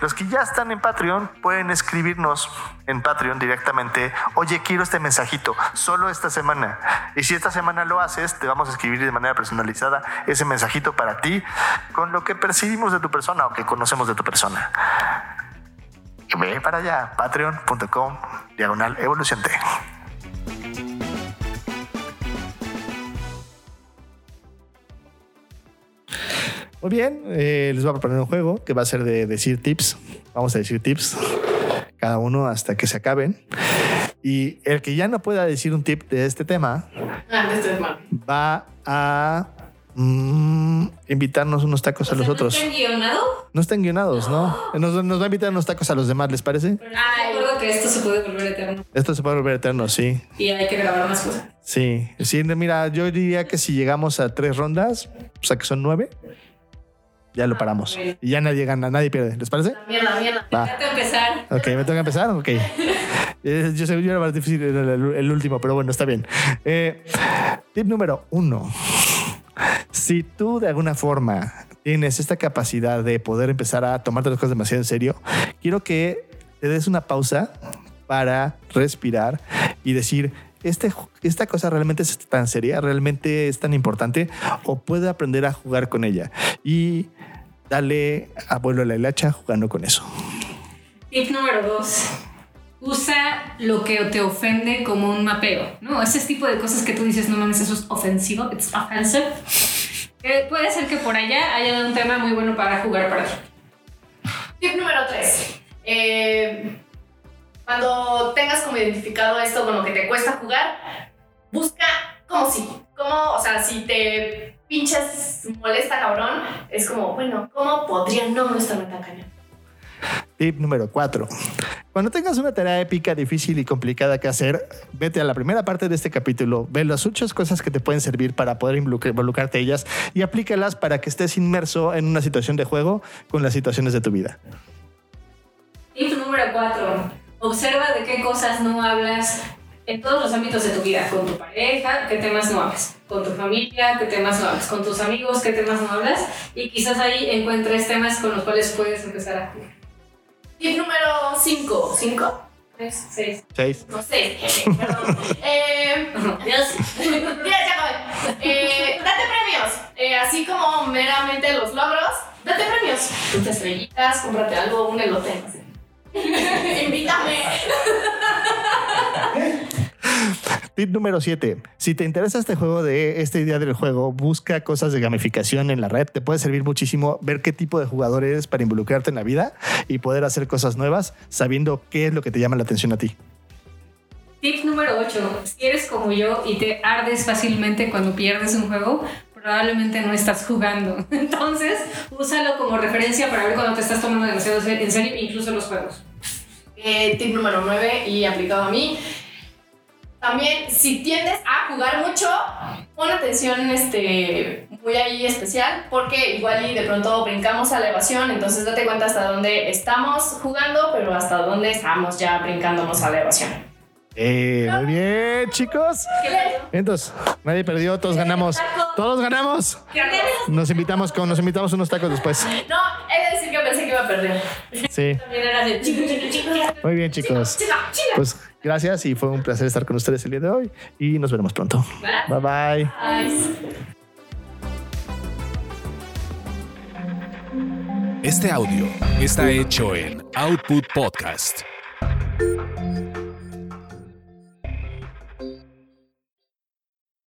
B: Los que ya están en Patreon pueden escribirnos en Patreon directamente, oye, quiero este mensajito, solo esta semana. Y si esta semana lo haces, te vamos a escribir de manera personalizada ese mensajito para ti con lo que percibimos de tu persona o que conocemos de tu persona. Ve para allá, patreon.com, diagonal evolución T. Muy bien, eh, les voy a proponer un juego que va a ser de decir tips. Vamos a decir tips cada uno hasta que se acaben. Y el que ya no pueda decir un tip de este tema
D: Ah, este es
B: va a mm, invitarnos unos tacos a los otros.
C: ¿No está guionado?
B: No están guionados, ¿no? Nos, nos va a invitar unos tacos a los demás, ¿les parece?
C: Ah, recuerdo que esto se puede volver eterno.
B: Esto se puede volver eterno, sí.
C: Y hay que grabar más cosas.
B: Sí, sí, mira, yo diría que si llegamos a tres rondas, o sea que son nueve, ya lo paramos. Y ya nadie gana, nadie pierde. ¿Les parece?
D: Mierda, mierda.
B: Va.
C: Tengo que empezar.
B: Ok, me toca empezar. Ok. [laughs] Eh, Yo sé, yo era más difícil el, el- el último, pero bueno, está bien. Eh, tip número uno. Si tú de alguna forma tienes esta capacidad de poder empezar a tomarte las cosas demasiado en serio, quiero que te des una pausa para respirar y decir, este, esta cosa realmente es tan seria, realmente es tan importante, o puedo aprender a jugar con ella. Y dale abuelo a la hilacha jugando con eso.
C: Tip número dos. Usa lo que te ofende como un mapeo, ¿no? Ese tipo de cosas que tú dices, no mames, eso es ofensivo, it's offensive. Puede ser que por allá haya un tema muy bueno para jugar para ti.
D: Tip número 3. cuando tengas como identificado esto con lo que te cuesta jugar, busca como si, como, o sea, si te pinches molesta cabrón, es como, bueno, ¿cómo podría no estarme tan cañón?
B: Tip número 4. Cuando tengas una tarea épica, difícil y complicada que hacer, vete a la primera parte de este capítulo, ve las muchas cosas que te pueden servir para poder involucr- involucrarte en ellas y aplícalas para que estés inmerso en una situación de juego con las situaciones de tu vida.
C: Tip número 4. Observa de qué cosas no hablas en todos los ámbitos de tu vida. Con tu pareja, qué temas no hablas. Con tu familia, qué temas no hablas. Con tus amigos, qué temas no hablas. Y quizás ahí encuentres temas con los cuales puedes empezar a jugar.
D: Tip número 5. ¿5? 3, 6.
B: 6.
D: No sé, jefe, perdón. [laughs] eh,
C: Dios.
D: ya, ya. Eh, date premios. Eh, así como meramente los logros, date premios. Tus estrellitas, cómprate algo, un elote. [laughs] Invítame.
B: Tip número 7. Si te interesa este juego de esta idea del juego, busca cosas de gamificación en la red. Te puede servir muchísimo ver qué tipo de jugador eres para involucrarte en la vida y poder hacer cosas nuevas sabiendo qué es lo que te llama la atención a ti.
C: Tip número 8. Si eres como yo y te ardes fácilmente cuando pierdes un juego, probablemente no estás jugando. [laughs] Entonces, úsalo como referencia para ver cuando te estás tomando demasiado en serio, incluso los juegos.
D: Eh, tip número 9 y aplicado a mí. También, si tiendes a jugar mucho, pon atención este, muy ahí especial, porque igual y de pronto brincamos a la evasión, entonces date cuenta hasta dónde estamos jugando, pero hasta dónde estamos ya brincándonos a la evasión.
B: Eh, muy bien, chicos. Entonces, nadie perdió, todos ganamos. Todos ganamos. Nos invitamos con, nos invitamos unos tacos después.
D: No, he de decir que pensé que iba a perder.
B: Sí. [laughs] Muy bien, chicos. Pues gracias y fue un placer estar con ustedes el día de hoy y nos veremos pronto. Bye bye.
A: Este audio está hecho en Output Podcast.